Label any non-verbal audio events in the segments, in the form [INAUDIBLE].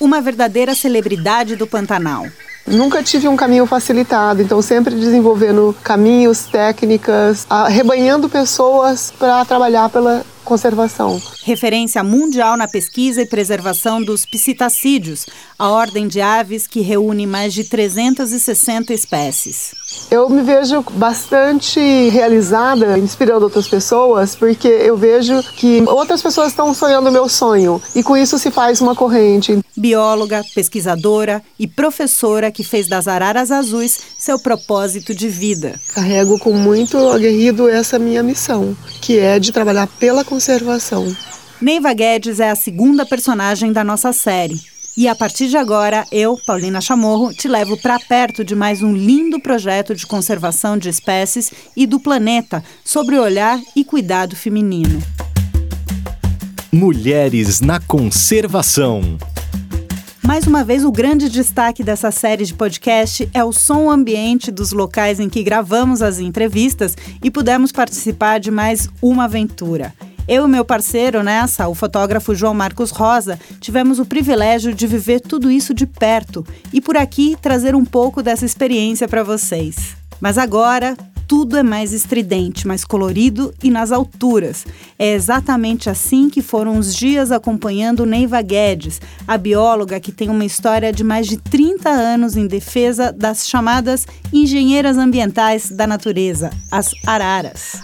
uma verdadeira celebridade do Pantanal. Nunca tive um caminho facilitado, então sempre desenvolvendo caminhos, técnicas, arrebanhando pessoas para trabalhar pela conservação. Referência mundial na pesquisa e preservação dos psitacídeos, a ordem de aves que reúne mais de 360 espécies. Eu me vejo bastante realizada, inspirando outras pessoas, porque eu vejo que outras pessoas estão sonhando o meu sonho e com isso se faz uma corrente. Bióloga, pesquisadora e professora que fez das araras azuis seu propósito de vida. Carrego com muito aguerrido essa minha missão, que é de trabalhar pela conservação. Neiva Guedes é a segunda personagem da nossa série. E a partir de agora, eu, Paulina Chamorro, te levo para perto de mais um lindo projeto de conservação de espécies e do planeta sobre o olhar e cuidado feminino. Mulheres na conservação. Mais uma vez, o grande destaque dessa série de podcast é o som ambiente dos locais em que gravamos as entrevistas e pudemos participar de mais uma aventura. Eu e meu parceiro nessa, o fotógrafo João Marcos Rosa, tivemos o privilégio de viver tudo isso de perto e por aqui trazer um pouco dessa experiência para vocês. Mas agora, tudo é mais estridente, mais colorido e nas alturas. É exatamente assim que foram os dias acompanhando Neiva Guedes, a bióloga que tem uma história de mais de 30 anos em defesa das chamadas engenheiras ambientais da natureza, as araras.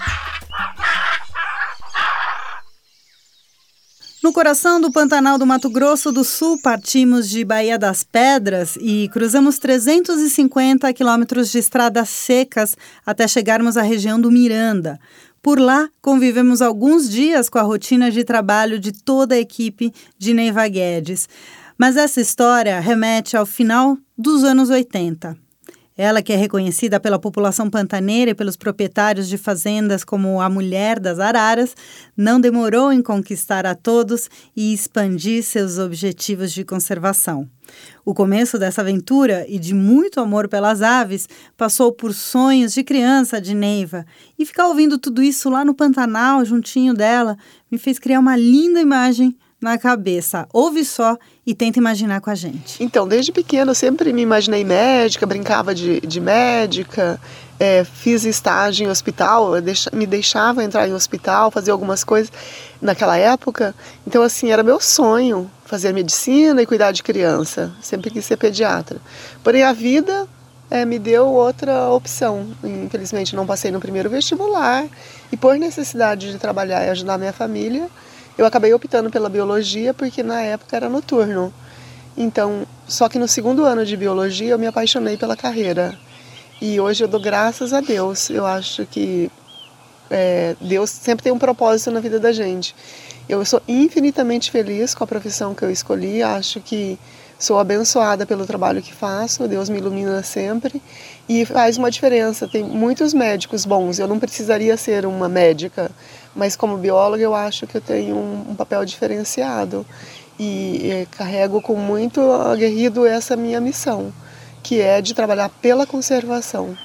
No coração do Pantanal do Mato Grosso do Sul, partimos de Baía das Pedras e cruzamos 350 quilômetros de estradas secas até chegarmos à região do Miranda. Por lá, convivemos alguns dias com a rotina de trabalho de toda a equipe de Neiva Guedes. Mas essa história remete ao final dos anos 80. Ela, que é reconhecida pela população pantaneira e pelos proprietários de fazendas como a mulher das araras, não demorou em conquistar a todos e expandir seus objetivos de conservação. O começo dessa aventura e de muito amor pelas aves passou por sonhos de criança de Neiva, e ficar ouvindo tudo isso lá no Pantanal, juntinho dela, me fez criar uma linda imagem na cabeça. Ouve só e tenta imaginar com a gente. Então, desde pequena eu sempre me imaginei médica, brincava de, de médica, é, fiz estágio em hospital, me deixava entrar em hospital, fazer algumas coisas naquela época. Então, assim, era meu sonho fazer medicina e cuidar de criança. Sempre quis ser pediatra. Porém, a vida é, me deu outra opção. Infelizmente, não passei no primeiro vestibular e, por necessidade de trabalhar e ajudar minha família, eu acabei optando pela biologia porque na época era noturno. Então, só que no segundo ano de biologia eu me apaixonei pela carreira. E hoje eu dou graças a Deus. Eu acho que é, Deus sempre tem um propósito na vida da gente. Eu sou infinitamente feliz com a profissão que eu escolhi. Acho que sou abençoada pelo trabalho que faço. Deus me ilumina sempre e faz uma diferença. Tem muitos médicos bons. Eu não precisaria ser uma médica, mas como bióloga eu acho que eu tenho um, um papel diferenciado e, e carrego com muito aguerrido essa minha missão, que é de trabalhar pela conservação.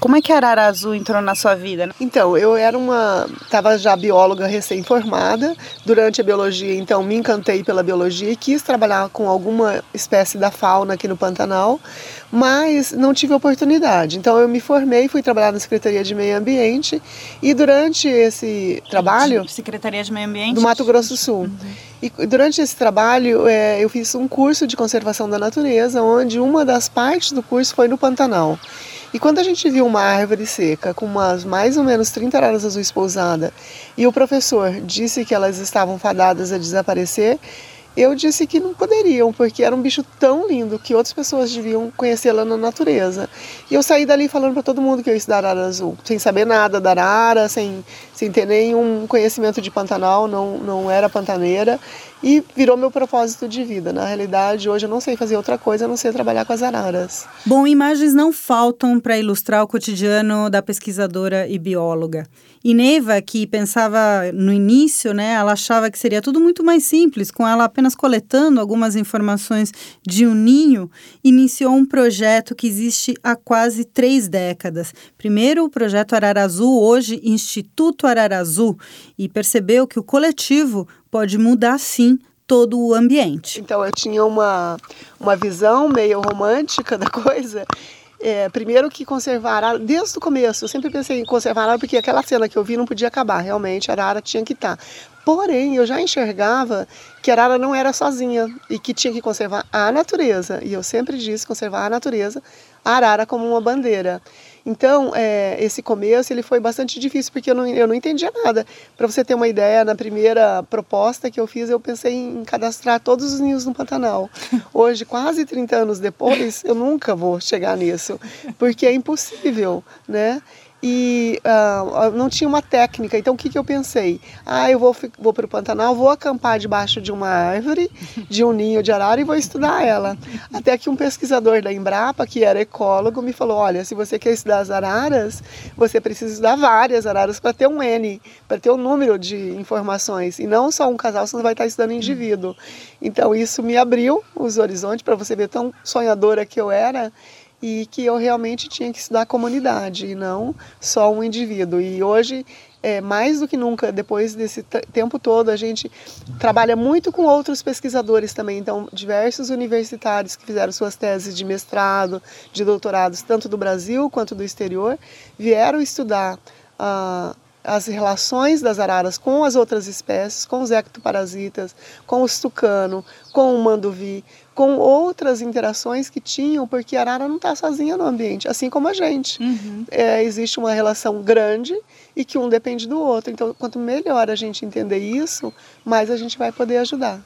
Como é que a Arara Azul entrou na sua vida? Então, eu era uma. Estava já bióloga recém-formada. Durante a biologia, então, me encantei pela biologia e quis trabalhar com alguma espécie da fauna aqui no Pantanal, mas não tive oportunidade. Então, eu me formei, fui trabalhar na Secretaria de Meio Ambiente e durante esse trabalho. Secretaria de Meio Ambiente? Do Mato Grosso do Sul. Uhum. E durante esse trabalho, é, eu fiz um curso de conservação da natureza, onde uma das partes do curso foi no Pantanal. E quando a gente viu uma árvore seca com umas mais ou menos 30 araras azuis pousadas e o professor disse que elas estavam fadadas a desaparecer, eu disse que não poderiam, porque era um bicho tão lindo que outras pessoas deviam conhecê-la na natureza. E eu saí dali falando para todo mundo que eu ia estudar arara azul, sem saber nada da arara, sem, sem ter nenhum conhecimento de Pantanal, não, não era pantaneira e virou meu propósito de vida. Na realidade, hoje eu não sei fazer outra coisa a não ser trabalhar com as araras. Bom, imagens não faltam para ilustrar o cotidiano da pesquisadora e bióloga. E Neva, que pensava no início, né, ela achava que seria tudo muito mais simples, com ela apenas coletando algumas informações de um ninho, iniciou um projeto que existe há quase três décadas. Primeiro, o projeto Arara Azul, hoje Instituto Arara Azul, e percebeu que o coletivo pode mudar sim todo o ambiente. Então eu tinha uma, uma visão meio romântica da coisa. É, primeiro que conservar arara, desde o começo, eu sempre pensei em conservar arara porque aquela cena que eu vi não podia acabar, realmente a arara tinha que estar. Porém, eu já enxergava que a arara não era sozinha e que tinha que conservar a natureza. E eu sempre disse conservar a natureza, a arara como uma bandeira. Então, é, esse começo ele foi bastante difícil porque eu não, eu não entendia nada. Para você ter uma ideia, na primeira proposta que eu fiz, eu pensei em cadastrar todos os ninhos no Pantanal. [LAUGHS] Hoje, quase 30 anos depois, eu nunca vou chegar nisso, porque é impossível, né? E uh, não tinha uma técnica. Então o que, que eu pensei? Ah, eu vou, vou para o Pantanal, vou acampar debaixo de uma árvore, de um ninho de arara e vou estudar ela. Até que um pesquisador da Embrapa, que era ecólogo, me falou: olha, se você quer estudar as araras, você precisa estudar várias araras para ter um N, para ter um número de informações. E não só um casal, você vai estar estudando indivíduo. Então isso me abriu os horizontes para você ver tão sonhadora que eu era e que eu realmente tinha que estudar a comunidade e não só um indivíduo. E hoje, é, mais do que nunca, depois desse tempo todo, a gente trabalha muito com outros pesquisadores também. Então, diversos universitários que fizeram suas teses de mestrado, de doutorados, tanto do Brasil quanto do exterior, vieram estudar. Uh, as relações das araras com as outras espécies, com os ectoparasitas, com o tucano, com o manduvi, com outras interações que tinham, porque a arara não está sozinha no ambiente, assim como a gente. Uhum. É, existe uma relação grande e que um depende do outro. Então, quanto melhor a gente entender isso, mais a gente vai poder ajudar.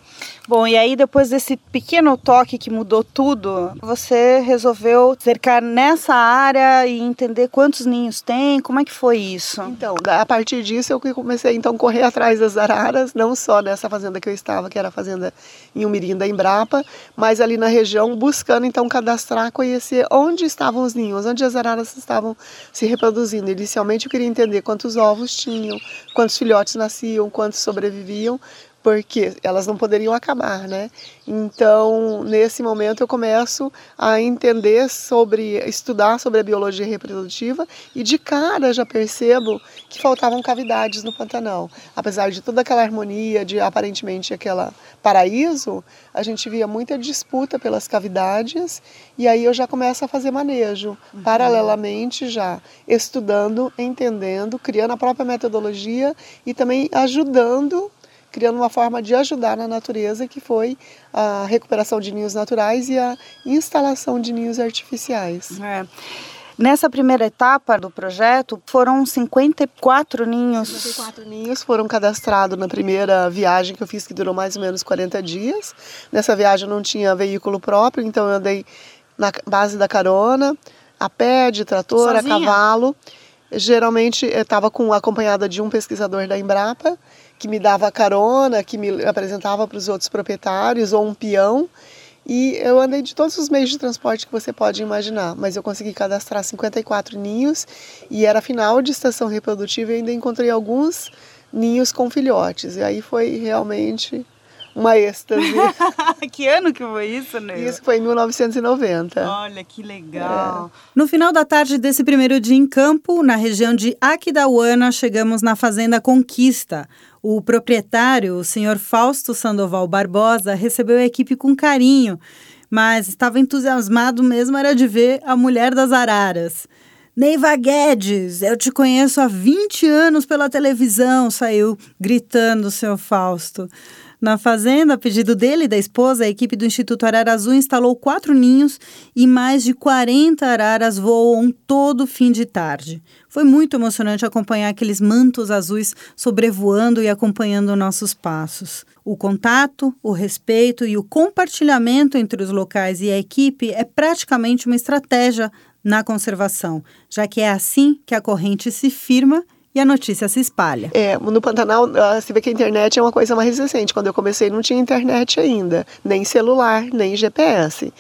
Bom, e aí depois desse pequeno toque que mudou tudo, você resolveu cercar nessa área e entender quantos ninhos tem? Como é que foi isso? Então, a partir disso eu comecei então a correr atrás das araras, não só nessa fazenda que eu estava, que era a fazenda em Umirim da Embrapa, mas ali na região buscando então cadastrar, conhecer onde estavam os ninhos, onde as araras estavam se reproduzindo. Inicialmente eu queria entender quantos ovos tinham, quantos filhotes nasciam, quantos sobreviviam, porque elas não poderiam acabar, né? Então, nesse momento eu começo a entender sobre, estudar sobre a biologia reprodutiva e de cara já percebo que faltavam cavidades no Pantanal. Apesar de toda aquela harmonia, de aparentemente aquela paraíso, a gente via muita disputa pelas cavidades e aí eu já começo a fazer manejo, uhum. paralelamente já estudando, entendendo, criando a própria metodologia e também ajudando criando uma forma de ajudar na natureza, que foi a recuperação de ninhos naturais e a instalação de ninhos artificiais. É. Nessa primeira etapa do projeto, foram 54 ninhos. 54 ninhos foram cadastrados na primeira viagem que eu fiz, que durou mais ou menos 40 dias. Nessa viagem eu não tinha veículo próprio, então eu andei na base da carona, a pé, de trator, Sozinha? a cavalo. Geralmente estava acompanhada de um pesquisador da Embrapa que me dava carona, que me apresentava para os outros proprietários, ou um peão. E eu andei de todos os meios de transporte que você pode imaginar, mas eu consegui cadastrar 54 ninhos e era final de estação reprodutiva e ainda encontrei alguns ninhos com filhotes. E aí foi realmente uma êxtase. [LAUGHS] que ano que foi isso, né? Isso foi em 1990. Olha, que legal. É. No final da tarde desse primeiro dia em campo, na região de Aquidauana, chegamos na Fazenda Conquista, o proprietário, o senhor Fausto Sandoval Barbosa, recebeu a equipe com carinho, mas estava entusiasmado mesmo era de ver a mulher das araras. Neiva Guedes, eu te conheço há 20 anos pela televisão, saiu gritando o seu Fausto. Na fazenda, a pedido dele e da esposa, a equipe do Instituto Arara Azul instalou quatro ninhos e mais de 40 araras voam todo fim de tarde. Foi muito emocionante acompanhar aqueles mantos azuis sobrevoando e acompanhando nossos passos. O contato, o respeito e o compartilhamento entre os locais e a equipe é praticamente uma estratégia na conservação, já que é assim que a corrente se firma e a notícia se espalha. É, no Pantanal, você vê que a internet é uma coisa mais recente. Quando eu comecei, não tinha internet ainda, nem celular, nem GPS.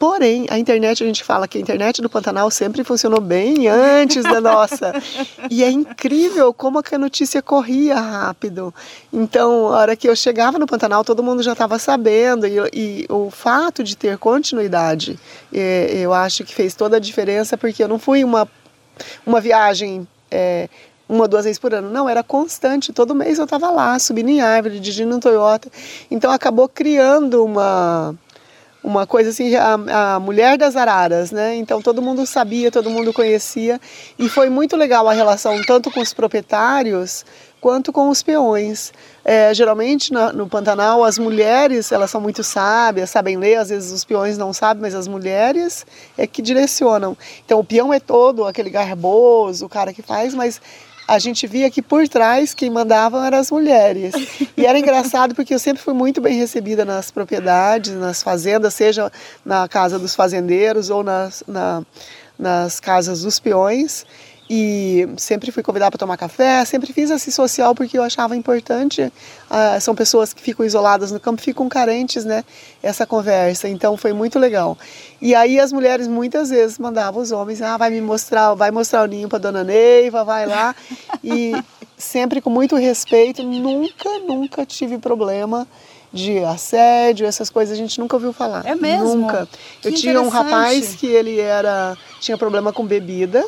Porém, a internet, a gente fala que a internet do Pantanal sempre funcionou bem antes da nossa. e é incrível como a notícia corria rápido. Então, a hora que eu chegava no Pantanal, todo mundo já estava sabendo. E, e, o fato de ter continuidade, é, eu acho que fez toda a diferença, porque eu não fui uma, uma viagem. É, uma, duas vezes por ano. Não, era constante. Todo mês eu estava lá, subindo em árvore, dirigindo um Toyota. Então acabou criando uma uma coisa assim, a, a, mulher das araras, né? Então todo mundo sabia, todo mundo conhecia e foi muito legal a relação tanto com os proprietários quanto com os peões. É, geralmente no, no Pantanal as mulheres elas são muito sábias, sabem ler, às vezes os peões não sabem, mas as mulheres é que direcionam. Então o peão é todo aquele garboso, o cara que faz, mas a gente via que por trás quem mandavam eram as mulheres. E era engraçado porque eu sempre fui muito bem recebida nas propriedades, nas fazendas, seja na casa dos fazendeiros ou nas, na, nas casas dos peões e sempre fui convidada para tomar café, sempre fiz esse social porque eu achava importante. Uh, são pessoas que ficam isoladas no campo, ficam carentes, né? Essa conversa. Então foi muito legal. E aí as mulheres muitas vezes mandavam os homens, ah, vai me mostrar, vai mostrar o ninho para dona Neiva, vai lá. E sempre com muito respeito, nunca, nunca tive problema de assédio, essas coisas a gente nunca ouviu falar. É mesmo? Nunca. Eu tinha um rapaz que ele era tinha problema com bebida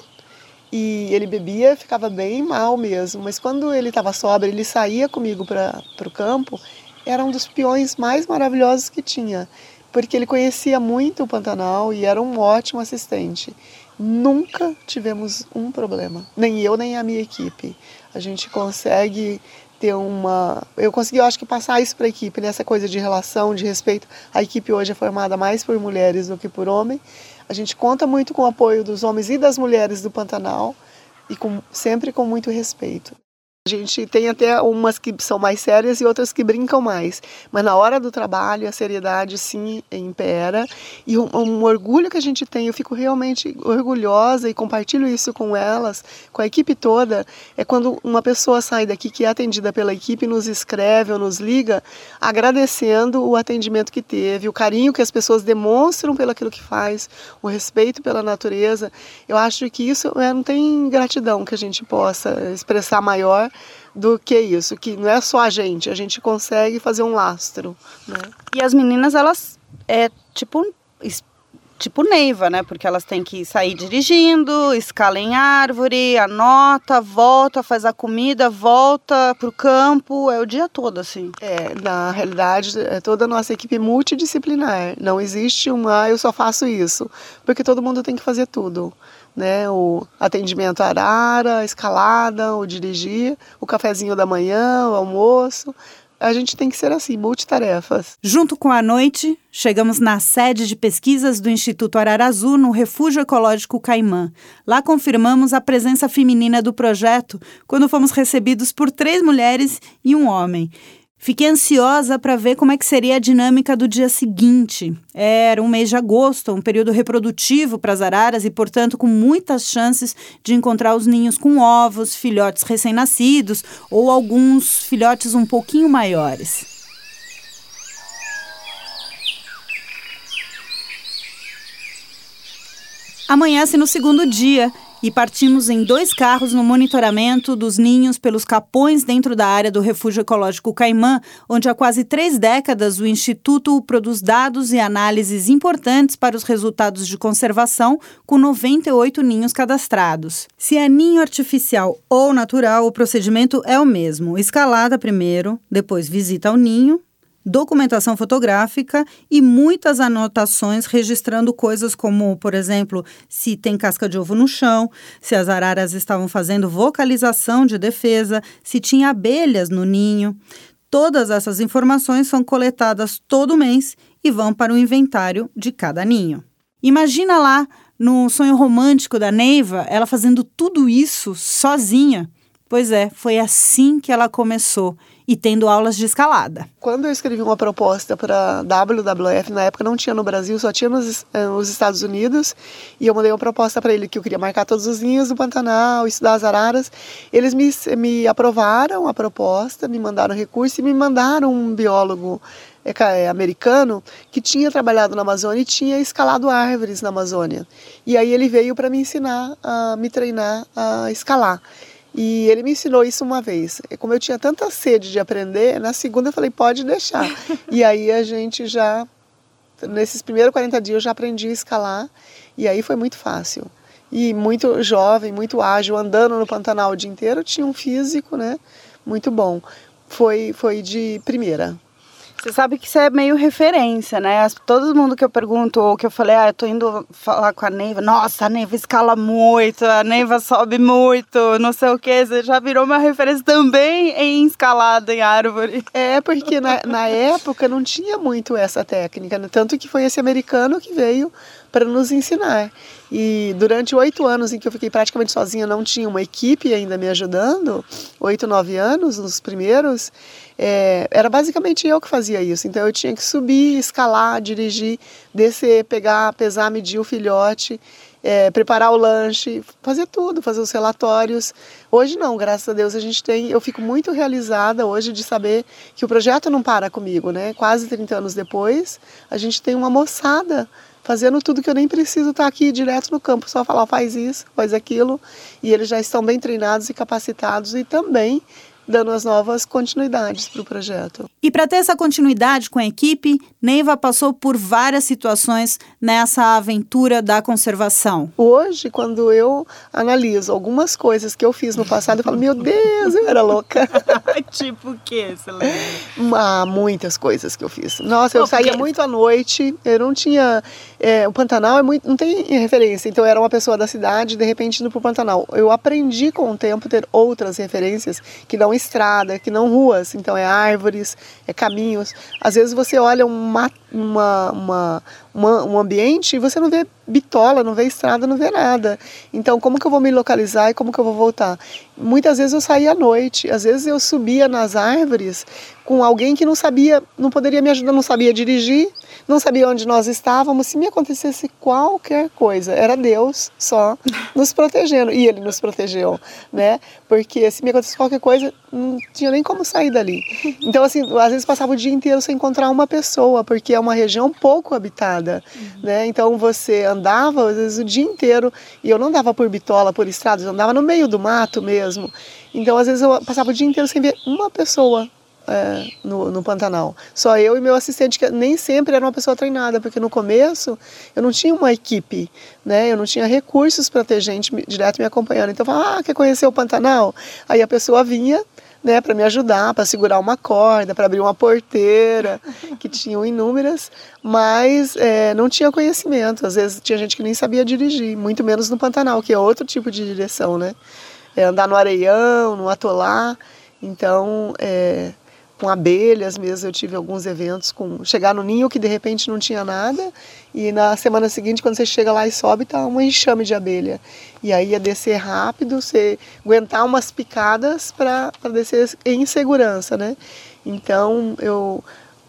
e ele bebia, ficava bem mal mesmo. Mas quando ele estava sóbrio, ele saía comigo para o campo. Era um dos peões mais maravilhosos que tinha, porque ele conhecia muito o Pantanal e era um ótimo assistente. Nunca tivemos um problema, nem eu nem a minha equipe. A gente consegue ter uma. Eu consegui, eu acho que, passar isso para a equipe, nessa coisa de relação, de respeito. A equipe hoje é formada mais por mulheres do que por homens a gente conta muito com o apoio dos homens e das mulheres do Pantanal e com, sempre com muito respeito. A gente tem até umas que são mais sérias e outras que brincam mais. Mas na hora do trabalho, a seriedade sim impera. E um, um, orgulho que a gente tem, eu fico realmente orgulhosa e compartilho isso com elas, com a equipe toda, é quando uma pessoa sai daqui que é atendida pela equipe, nos escreve ou nos liga, agradecendo o atendimento que teve, o carinho que as pessoas demonstram pelo aquilo que faz, o respeito pela natureza. Eu acho que isso é, não tem gratidão que a gente possa expressar maior do que isso, que não é só a gente, a gente consegue fazer um lastro. Né? E as meninas, elas é tipo tipo Neiva, né? Porque elas têm que sair dirigindo, escala em árvore, anota, volta, faz a comida, volta pro campo, é o dia todo assim. É, na realidade, é toda a nossa equipe multidisciplinar. Não existe um, ah, eu só faço isso, porque todo mundo tem que fazer tudo né? O atendimento arara, a escalada, o dirigir, o cafezinho da manhã, o almoço. A gente tem que ser assim, multitarefas. Junto com a noite, chegamos na sede de pesquisas do Instituto Ararazu, no Refúgio Ecológico Caimã. Lá confirmamos a presença feminina do projeto quando fomos recebidos por três mulheres e um homem. Fiquei ansiosa para ver como é que seria a dinâmica do dia seguinte. Era um mês de agosto, um período reprodutivo para as araras e, portanto, com muitas chances de encontrar os ninhos com ovos, filhotes recém-nascidos ou alguns filhotes um pouquinho maiores. Amanhece no segundo dia e partimos em dois carros no monitoramento dos ninhos pelos capões dentro da área do Refúgio Ecológico Caimã, onde há quase três décadas o Instituto produz dados e análises importantes para os resultados de conservação, com 98 ninhos cadastrados. Se é ninho artificial ou natural, o procedimento é o mesmo: escalada primeiro, depois visita ao ninho, documentação fotográfica e muitas anotações registrando coisas como, por exemplo, se tem casca de ovo no chão, se as araras estavam fazendo vocalização de defesa, se tinha abelhas no ninho. Todas essas informações são coletadas todo mês e vão para o inventário de cada ninho. Imagina lá no sonho romântico da Neiva, ela fazendo tudo isso sozinha. Pois é, foi assim que ela começou e tendo aulas de escalada. Quando eu escrevi uma proposta para WWF, na época não tinha no Brasil, só tinha nos, eh, nos Estados Unidos, e eu mandei uma proposta para ele que eu queria marcar todos os ninhos do Pantanal, estudar as araras. Eles me, me aprovaram a proposta, me mandaram recurso e me mandaram um biólogo é, é, americano que tinha trabalhado na Amazônia e tinha escalado árvores na Amazônia. E aí ele veio para me ensinar, a me treinar a escalar. E ele me ensinou isso uma vez. E como eu tinha tanta sede de aprender, na segunda eu falei, pode deixar. [LAUGHS] e aí a gente já, nesses primeiros 40 dias, eu já aprendi a escalar. E aí foi muito fácil. e muito jovem, muito ágil, andando no Pantanal o dia inteiro, tinha um físico, né? Muito bom. Foi, foi de primeira. Você sabe que isso é meio referência, né? Todo mundo que eu pergunto, ou que eu falei, ah, eu tô indo falar com a Neiva, nossa, a Neiva escala muito, a Neiva sobe muito, não sei o que, você já virou uma referência também em escalada em árvore. É, porque na, na época não tinha muito essa técnica, né? tanto que foi esse americano que veio para nos ensinar. E durante oito anos em que eu fiquei praticamente sozinha, não tinha uma equipe ainda me ajudando, oito, nove anos, nos primeiros, é, era basicamente eu que fazia isso. Então eu tinha que subir, escalar, dirigir, descer, pegar, pesar, medir o filhote, é, preparar o lanche, fazer tudo, fazer os relatórios. Hoje não, graças a Deus a gente tem. Eu fico muito realizada hoje de saber que o projeto não para comigo, né? Quase 30 anos depois, a gente tem uma moçada fazendo tudo que eu nem preciso estar aqui direto no campo, só falar faz isso, faz aquilo, e eles já estão bem treinados e capacitados e também dando as novas continuidades para o projeto. E para ter essa continuidade com a equipe, Neiva passou por várias situações nessa aventura da conservação. Hoje, quando eu analiso algumas coisas que eu fiz no passado, eu falo, meu Deus, eu era louca. [LAUGHS] tipo o quê, você lembra? Ah, muitas coisas que eu fiz. Nossa, eu saía muito à noite, eu não tinha... É, o Pantanal é muito, não tem referência, então eu era uma pessoa da cidade, de repente indo para o Pantanal. Eu aprendi com o tempo ter outras referências que não estrada, que não ruas, então é árvores, é caminhos. Às vezes você olha uma, uma, uma, uma, um ambiente e você não vê bitola, não vê estrada, não vê nada. Então, como que eu vou me localizar e como que eu vou voltar? Muitas vezes eu saía à noite, às vezes eu subia nas árvores com alguém que não sabia, não poderia me ajudar, não sabia dirigir, não sabia onde nós estávamos. Se me acontecesse qualquer coisa, era Deus só nos protegendo. E Ele nos protegeu, né? Porque se me acontecesse qualquer coisa, não tinha nem como sair dali. Então, assim, às vezes passava o dia inteiro sem encontrar uma pessoa, porque é uma região pouco habitada, uhum. né? Então, você andava, às vezes, o dia inteiro, e eu não andava por bitola, por estradas, eu andava no meio do mato mesmo. Então, às vezes, eu passava o dia inteiro sem ver uma pessoa é, no, no Pantanal. Só eu e meu assistente, que nem sempre era uma pessoa treinada, porque no começo eu não tinha uma equipe, né? Eu não tinha recursos para ter gente direto me acompanhando. Então eu falava, ah, quer conhecer o Pantanal? Aí a pessoa vinha, né, para me ajudar, para segurar uma corda, para abrir uma porteira, [LAUGHS] que tinham inúmeras, mas é, não tinha conhecimento. Às vezes tinha gente que nem sabia dirigir, muito menos no Pantanal, que é outro tipo de direção, né? É andar no areião, no atolar. Então, é, com abelhas mesmo. Eu tive alguns eventos com chegar no ninho que de repente não tinha nada e na semana seguinte quando você chega lá e sobe tá um enxame de abelha. E aí ia descer rápido, você aguentar umas picadas para descer em segurança, né? Então eu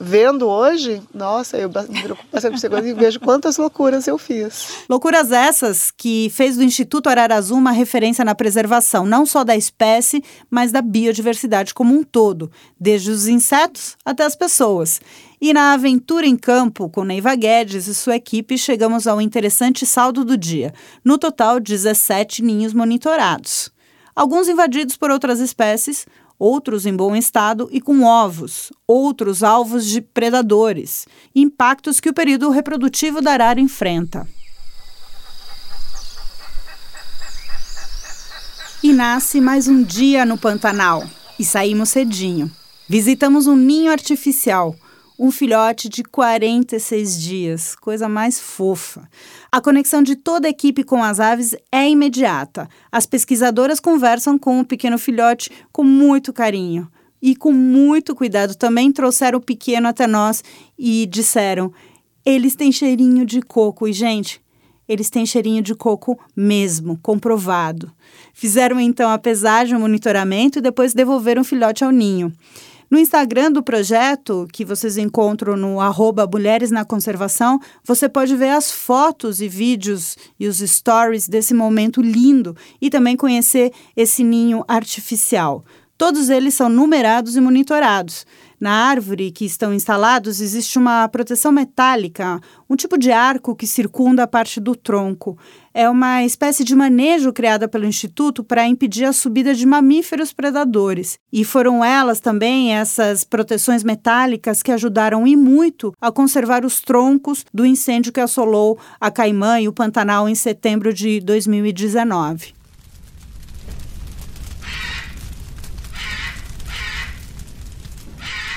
vendo hoje, nossa, eu me preocupo bastante com segurança e vejo quantas loucuras eu fiz. Loucuras essas que fez do Instituto Ararazu uma referência na preservação, não só da espécie, mas da biodiversidade como um todo, desde os insetos até as pessoas. E na aventura em campo com Neiva Guedes e sua equipe, chegamos ao interessante saldo do dia. No total, 17 ninhos monitorados. Alguns invadidos por outras espécies, outros em bom estado e com ovos, outros alvos de predadores, impactos que o período reprodutivo da arara enfrenta. E nasce mais um dia no Pantanal e saímos cedinho. Visitamos um ninho artificial, um filhote de 46 dias, coisa mais fofa. A conexão de toda a equipe com as aves é imediata. As pesquisadoras conversam com o pequeno filhote com muito carinho. E com muito cuidado também trouxeram o pequeno até nós e disseram: eles têm cheirinho de coco. E, gente, eles têm cheirinho de coco mesmo, comprovado. Fizeram então a pesagem, o monitoramento e depois devolveram o filhote ao ninho. No Instagram do projeto, que vocês encontram no arroba Mulheres na Conservação, você pode ver as fotos e vídeos e os stories desse momento lindo e também conhecer esse ninho artificial. Todos eles são numerados e monitorados. Na árvore que estão instalados existe uma proteção metálica, um tipo de arco que circunda a parte do tronco. É uma espécie de manejo criada pelo Instituto para impedir a subida de mamíferos predadores. E foram elas também, essas proteções metálicas, que ajudaram e muito a conservar os troncos do incêndio que assolou a Caimã e o Pantanal em setembro de 2019.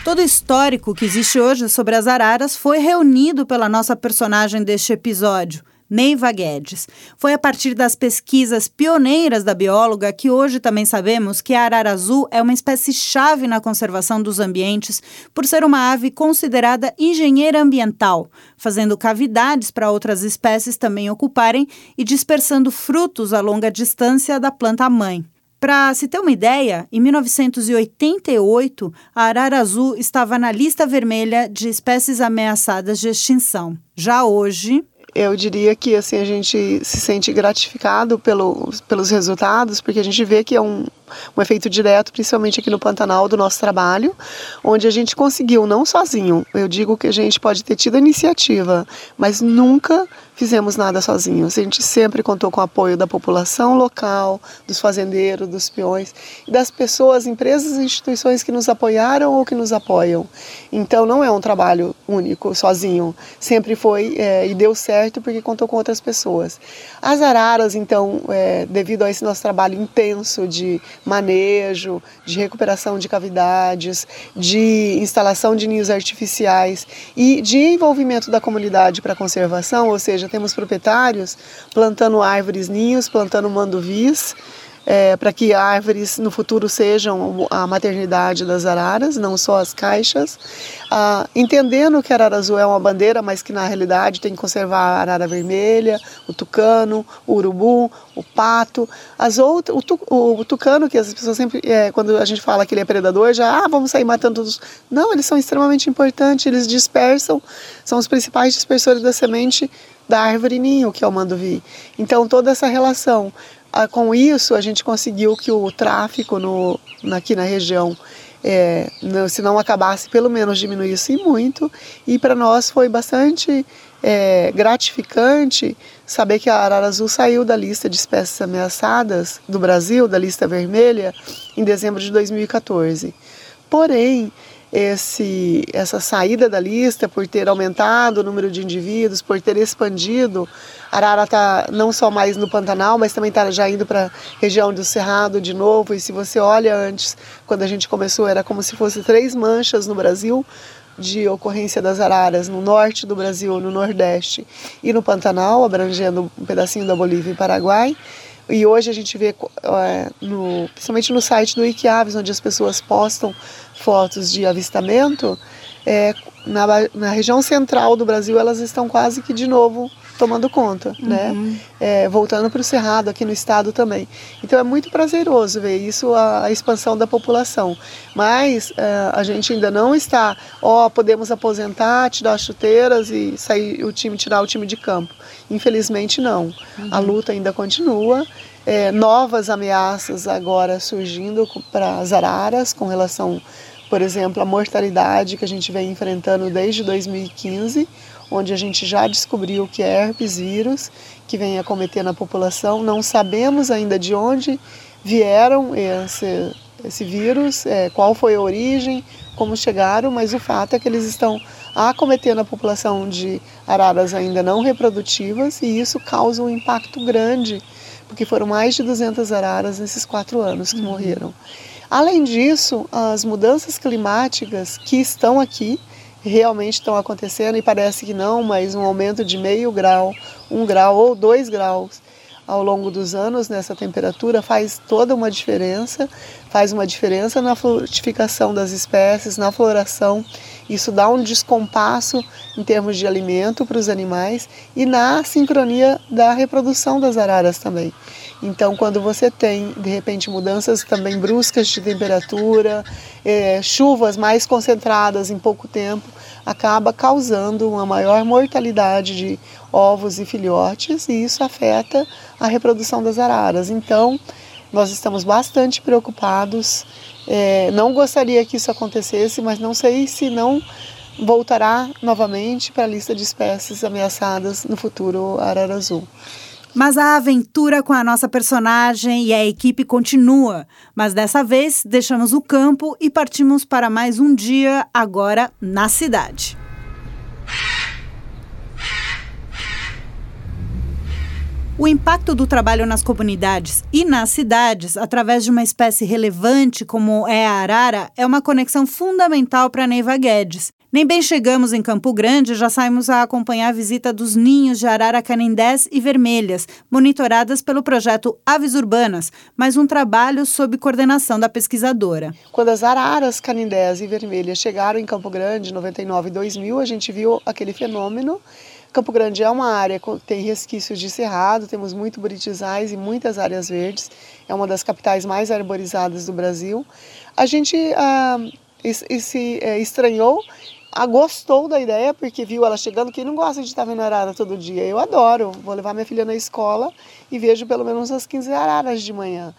Todo o histórico que existe hoje sobre as araras foi reunido pela nossa personagem deste episódio, Neiva Guedes. Foi a partir das pesquisas pioneiras da bióloga que hoje também sabemos que a arara azul é uma espécie-chave na conservação dos ambientes por ser uma ave considerada engenheira ambiental, fazendo cavidades para outras espécies também ocuparem e dispersando frutos a longa distância da planta mãe. Para se ter uma ideia, em 1988, a arara azul estava na lista vermelha de espécies ameaçadas de extinção. Já hoje, eu diria que assim a gente se sente gratificado pelo, pelos resultados, porque a gente vê que é um, um efeito direto, principalmente aqui no Pantanal, do nosso trabalho, onde a gente conseguiu, não sozinho, eu digo que a gente pode ter tido a iniciativa, mas nunca fizemos nada sozinhos. A gente sempre contou com o apoio da população local, dos fazendeiros, dos peões, das pessoas, empresas e instituições que nos apoiaram ou que nos apoiam. Então não é um trabalho único, sozinho. Sempre foi é, e deu certo porque contou com outras pessoas. As araras, então, é, devido a esse nosso trabalho intenso de manejo, de recuperação de cavidades, de instalação de ninhos artificiais e de envolvimento da comunidade para conservação, ou seja, temos proprietários plantando árvores ninhos, plantando manduvis, é, para que árvores no futuro sejam a maternidade das araras, não só as caixas. Ah, entendendo que a arara azul é uma bandeira, mas que na realidade tem que conservar a arara vermelha, o tucano, o urubu, o pato, as outras, o, tu, o, o tucano que as pessoas sempre, é, quando a gente fala que ele é predador, já ah, vamos sair matando todos. Não, eles são extremamente importantes, eles dispersam, são os principais dispersores da semente da árvore ninho, que é o manduvi. Então toda essa relação com isso, a gente conseguiu que o tráfico no, aqui na região, é, se não acabasse, pelo menos diminuísse muito. E para nós foi bastante é, gratificante saber que a arara azul saiu da lista de espécies ameaçadas do Brasil, da lista vermelha, em dezembro de 2014. Porém, esse, essa saída da lista, por ter aumentado o número de indivíduos, por ter expandido. Arara está não só mais no Pantanal, mas também está já indo para a região do Cerrado de novo. E se você olha antes, quando a gente começou, era como se fosse três manchas no Brasil de ocorrência das araras no norte do Brasil, no nordeste e no Pantanal, abrangendo um pedacinho da Bolívia e Paraguai. E hoje a gente vê, é, no, principalmente no site do Wikiaves, onde as pessoas postam fotos de avistamento, é, na, na região central do Brasil elas estão quase que de novo tomando conta, né? uhum. né? É, voltando para o Cerrado aqui no estado também. Então é muito prazeroso ver isso, a, a expansão da população. Mas é, a gente ainda não está, ó, podemos aposentar, tirar as chuteiras e sair o time, tirar o time de campo. Infelizmente não. Uhum. A luta ainda continua. É, novas ameaças agora surgindo para as araras com relação, por exemplo, à mortalidade que a gente vem enfrentando desde 2015 onde a gente já descobriu que é herpes vírus que vem acometendo a população. Não sabemos ainda de onde vieram esse, esse vírus, é, qual foi a origem, como chegaram, mas o fato é que eles estão acometendo a população de araras ainda não reprodutivas e isso causa um impacto grande, porque foram mais de 200 araras nesses quatro anos que uhum. morreram. Além disso, as mudanças climáticas que estão aqui, realmente estão acontecendo e parece que não, mas um aumento de meio grau, um grau ou dois graus ao longo dos anos nessa temperatura faz toda uma diferença, faz uma diferença na frutificação das espécies, na floração. Isso dá um descompasso em termos de alimento para os animais e na sincronia da reprodução das araras também. Então, quando você tem, de repente, mudanças também bruscas de temperatura, é, chuvas mais concentradas em pouco tempo, acaba causando uma maior mortalidade de ovos e filhotes e isso afeta a reprodução das araras. Então, Nós estamos bastante preocupados. É, não gostaria que isso acontecesse, mas não sei se não voltará novamente para a lista de espécies ameaçadas no futuro arara azul. Mas a aventura com a nossa personagem e a equipe continua. Mas dessa vez deixamos o campo e partimos para mais um dia, agora na cidade. O impacto do trabalho nas comunidades e nas cidades, através de uma espécie relevante como é a arara, é uma conexão fundamental para Neiva Guedes. Nem bem chegamos em Campo Grande, já saímos a acompanhar a visita dos ninhos de arara canindés e vermelhas, monitoradas pelo projeto Aves Urbanas, mais um trabalho sob coordenação da pesquisadora. Quando as araras canindés e vermelhas chegaram em Campo Grande, 99 e 2000, a gente viu aquele fenômeno Campo Grande é uma área que tem resquícios de cerrado, temos muito buritizais e muitas áreas verdes. É uma das capitais mais arborizadas do Brasil. A gente ah, se é, estranhou, ah, gostou da ideia, porque viu ela chegando. Quem não gosta de estar vendo arara todo dia? Eu adoro. Vou levar minha filha na escola e vejo pelo menos umas 15 araras de manhã.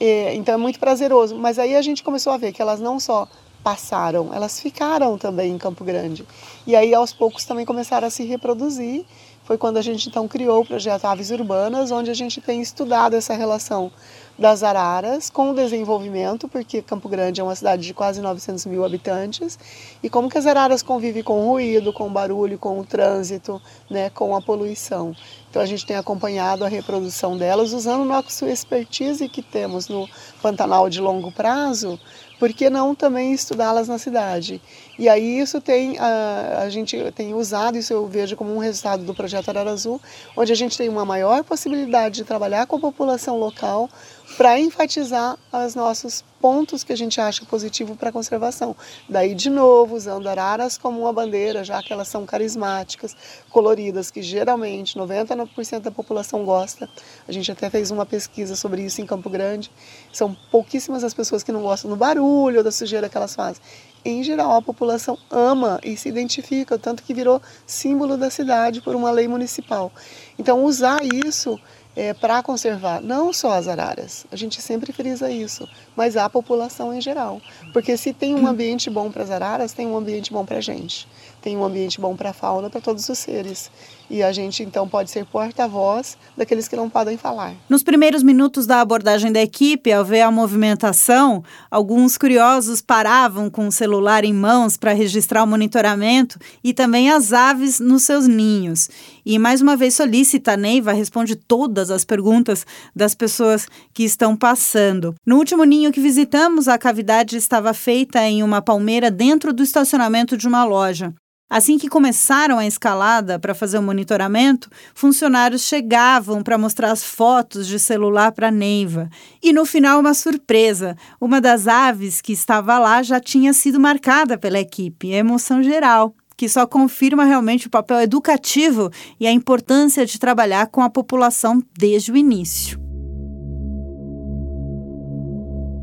É, então é muito prazeroso. Mas aí a gente começou a ver que elas não só passaram, elas ficaram também em Campo Grande. E aí aos poucos também começaram a se reproduzir. Foi quando a gente então criou o projeto Aves Urbanas, onde a gente tem estudado essa relação das araras com o desenvolvimento, porque Campo Grande é uma cidade de quase 900 mil habitantes, e como que as araras convivem com o ruído, com o barulho, com o trânsito, né, com a poluição. Então a gente tem acompanhado a reprodução delas usando nossa expertise que temos no Pantanal de longo prazo, por que não também estudá-las na cidade? E aí isso tem, a, a gente tem usado, isso eu vejo como um resultado do projeto Arara Azul, onde a gente tem uma maior possibilidade de trabalhar com a população local para enfatizar os nossos pontos que a gente acha positivo para a conservação. Daí, de novo, usando araras como uma bandeira, já que elas são carismáticas, coloridas, que geralmente 99% da população gosta. A gente até fez uma pesquisa sobre isso em Campo Grande. São pouquíssimas as pessoas que não gostam do barulho ou da sujeira que elas fazem. Em geral, a população ama e se identifica, tanto que virou símbolo da cidade por uma lei municipal. Então, usar isso é, para conservar não só as araras, a gente sempre frisa isso, mas a população em geral. Porque se tem um ambiente bom para as araras, tem um ambiente bom para a gente, tem um ambiente bom para a fauna, para todos os seres. E a gente então pode ser porta-voz daqueles que não podem falar. Nos primeiros minutos da abordagem da equipe, ao ver a movimentação, alguns curiosos paravam com o celular em mãos para registrar o monitoramento e também as aves nos seus ninhos. E mais uma vez solicita, a Neiva responde todas as perguntas das pessoas que estão passando. No último ninho que visitamos, a cavidade estava feita em uma palmeira dentro do estacionamento de uma loja. Assim que começaram a escalada para fazer o monitoramento, funcionários chegavam para mostrar as fotos de celular para Neiva. E no final, uma surpresa: uma das aves que estava lá já tinha sido marcada pela equipe. Emoção geral que só confirma realmente o papel educativo e a importância de trabalhar com a população desde o início.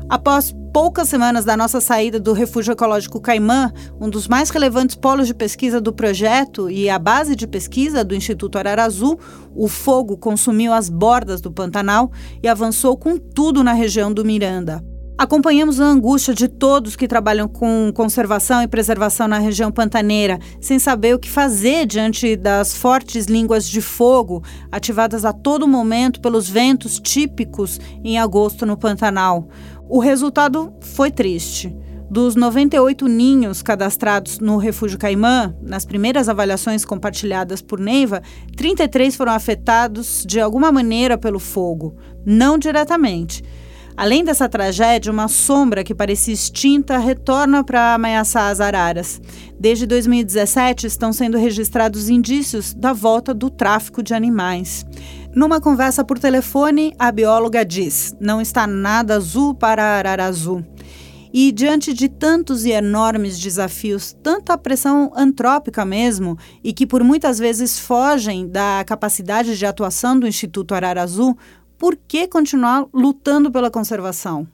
Após poucas semanas da nossa saída do Refúgio Ecológico Caimã, um dos mais relevantes polos de pesquisa do projeto e a base de pesquisa do Instituto Ararazu, o fogo consumiu as bordas do Pantanal e avançou com tudo na região do Miranda. Acompanhamos a angústia de todos que trabalham com conservação e preservação na região pantaneira, sem saber o que fazer diante das fortes línguas de fogo ativadas a todo momento pelos ventos típicos em agosto no Pantanal. O resultado foi triste. Dos 98 ninhos cadastrados no Refúgio Caimã, nas primeiras avaliações compartilhadas por Neiva, 33 foram afetados de alguma maneira pelo fogo, não diretamente. Além dessa tragédia, uma sombra que parecia extinta retorna para ameaçar as araras. Desde 2017, estão sendo registrados indícios da volta do tráfico de animais. Numa conversa por telefone, a bióloga diz: não está nada azul para Ararazu. E diante de tantos e enormes desafios, tanta pressão antrópica mesmo, e que por muitas vezes fogem da capacidade de atuação do Instituto Ararazu, por que continuar lutando pela conservação?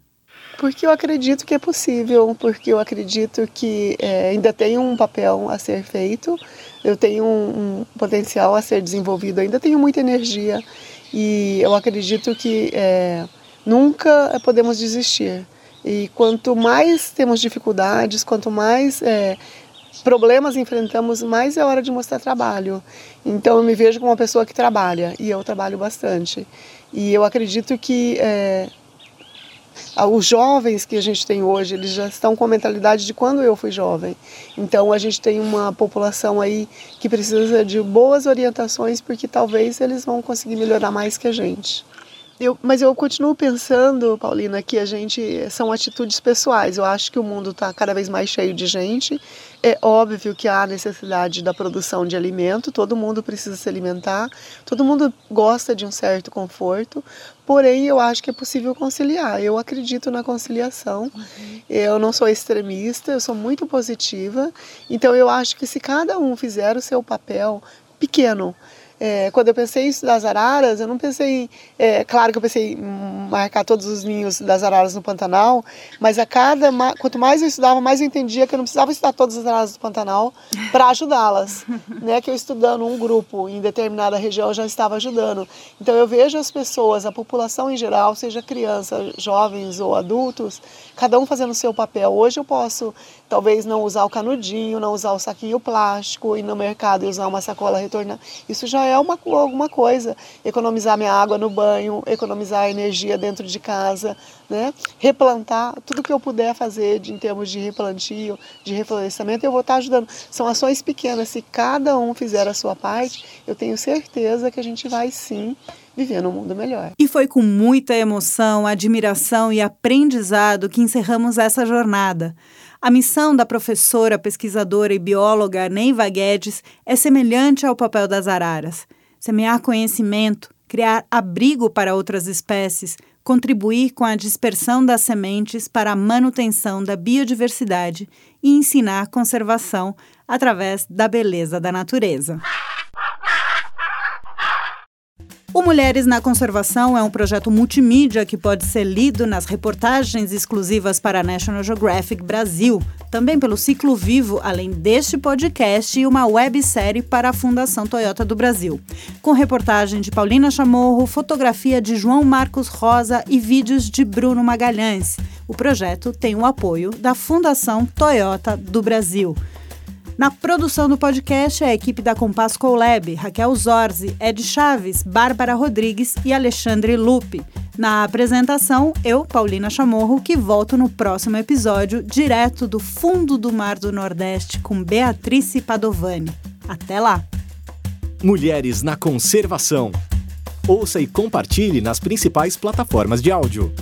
Porque eu acredito que é possível, porque eu acredito que é, ainda tem um papel a ser feito, eu tenho um, um, potencial a ser desenvolvido, ainda tenho muita energia e eu acredito que é, nunca podemos desistir. E quanto mais temos dificuldades, quanto mais é, problemas enfrentamos, mais é hora de mostrar trabalho. Então eu me vejo como uma pessoa que trabalha e eu trabalho bastante. E eu acredito que é, os jovens que a gente tem hoje, eles já estão com a mentalidade de quando eu fui jovem. Então a gente tem uma população aí que precisa de boas orientações porque talvez eles vão conseguir melhorar mais que a gente. Eu, mas eu continuo pensando, Paulina, que a gente são atitudes pessoais. Eu acho que o mundo está cada vez mais cheio de gente. É óbvio que há necessidade da produção de alimento. Todo mundo precisa se alimentar. Todo mundo gosta de um certo conforto. Porém, eu acho que é possível conciliar. Eu acredito na conciliação. Eu não sou extremista. Eu sou muito positiva. Então, eu acho que se cada um fizer o seu papel pequeno é, quando eu pensei em estudar as araras, eu não pensei, é, claro que eu pensei em marcar todos os ninhos das araras no Pantanal, mas a cada, quanto mais eu estudava, mais eu entendia que eu não precisava estudar todas as araras do Pantanal para ajudá-las, [LAUGHS] né? Que eu estudando um grupo em determinada região já estava ajudando. Então eu vejo as pessoas, a população em geral, seja criança, jovens ou adultos, cada um fazendo o seu papel. Hoje eu posso talvez não usar o canudinho, não usar o saquinho plástico, ir no mercado e usar uma sacola retornar. Isso já é uma, alguma coisa. Economizar minha água no banho, economizar energia dentro de casa, né? replantar, tudo que eu puder fazer de, em termos de replantio, de reflorestamento, eu vou estar ajudando. São ações pequenas. Se cada um fizer a sua parte, eu tenho certeza que a gente vai sim viver num mundo melhor. E foi com muita emoção, admiração e aprendizado que encerramos essa jornada. A missão da professora, pesquisadora e bióloga Neiva Guedes é semelhante ao papel das araras: semear conhecimento, criar abrigo para outras espécies, contribuir com a dispersão das sementes para a manutenção da biodiversidade e ensinar conservação através da beleza da natureza. O Mulheres na Conservação é um projeto multimídia que pode ser lido nas reportagens exclusivas para a National Geographic Brasil, também pelo Ciclo Vivo, além deste podcast e uma websérie para a Fundação Toyota do Brasil. Com reportagem de Paulina Chamorro, fotografia de João Marcos Rosa e vídeos de Bruno Magalhães. O projeto tem o apoio da Fundação Toyota do Brasil. Na produção do podcast, a equipe da Compass Colab, Raquel Zorzi, Ed Chaves, Bárbara Rodrigues e Alexandre Lupe. Na apresentação, eu, Paulina Chamorro, que volto no próximo episódio, direto do fundo do Mar do Nordeste, com Beatrice Padovani. Até lá! Mulheres na Conservação. Ouça e compartilhe nas principais plataformas de áudio.